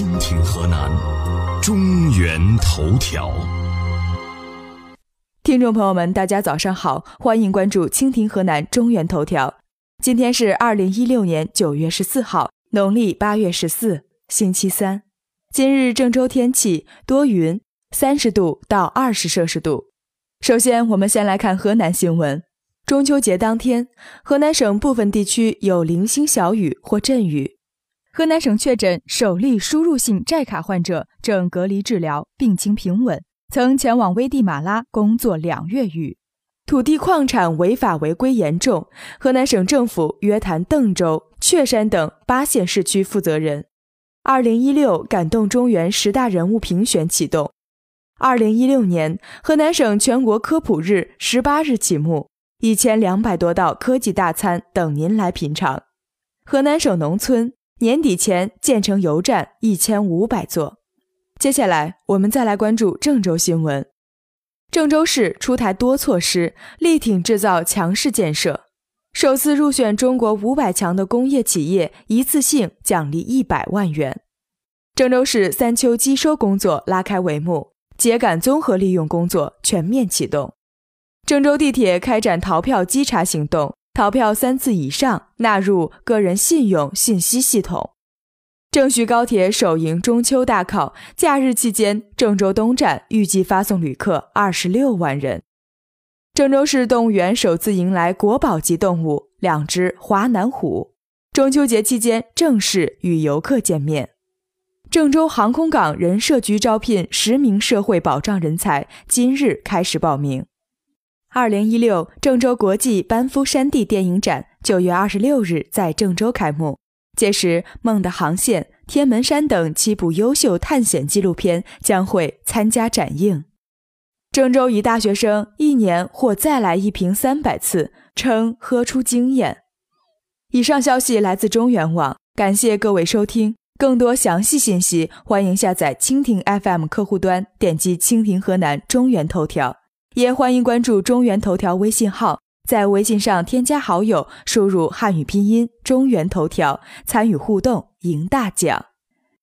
蜻蜓河南中原头条。听众朋友们，大家早上好，欢迎关注蜻蜓河南中原头条。今天是二零一六年九月十四号，农历八月十四，星期三。今日郑州天气多云，三十度到二十摄氏度。首先，我们先来看河南新闻。中秋节当天，河南省部分地区有零星小雨或阵雨。河南省确诊首例输入性寨卡患者，正隔离治疗，病情平稳，曾前往危地马拉工作两月余。土地矿产违法违规严重，河南省政府约谈邓州、确山等八县市区负责人。二零一六感动中原十大人物评选启动。二零一六年，河南省全国科普日十八日启幕。一千两百多道科技大餐等您来品尝。河南省农村年底前建成油站一千五百座。接下来，我们再来关注郑州新闻。郑州市出台多措施，力挺制造强市建设。首次入选中国五百强的工业企业，一次性奖励一百万元。郑州市三秋机收工作拉开帷幕，秸秆综合利用工作全面启动。郑州地铁开展逃票稽查行动，逃票三次以上纳入个人信用信息系统。郑徐高铁首迎中秋大考，假日期间，郑州东站预计发送旅客二十六万人。郑州市动物园首次迎来国宝级动物两只华南虎，中秋节期间正式与游客见面。郑州航空港人社局招聘十名社会保障人才，今日开始报名。二零一六郑州国际班夫山地电影展九月二十六日在郑州开幕，届时《梦的航线》《天门山》等七部优秀探险纪录片将会参加展映。郑州一大学生一年或再来一瓶三百次，称喝出经验。以上消息来自中原网，感谢各位收听。更多详细信息，欢迎下载蜻蜓 FM 客户端，点击蜻蜓河南中原头条。也欢迎关注中原头条微信号，在微信上添加好友，输入汉语拼音“中原头条”，参与互动，赢大奖。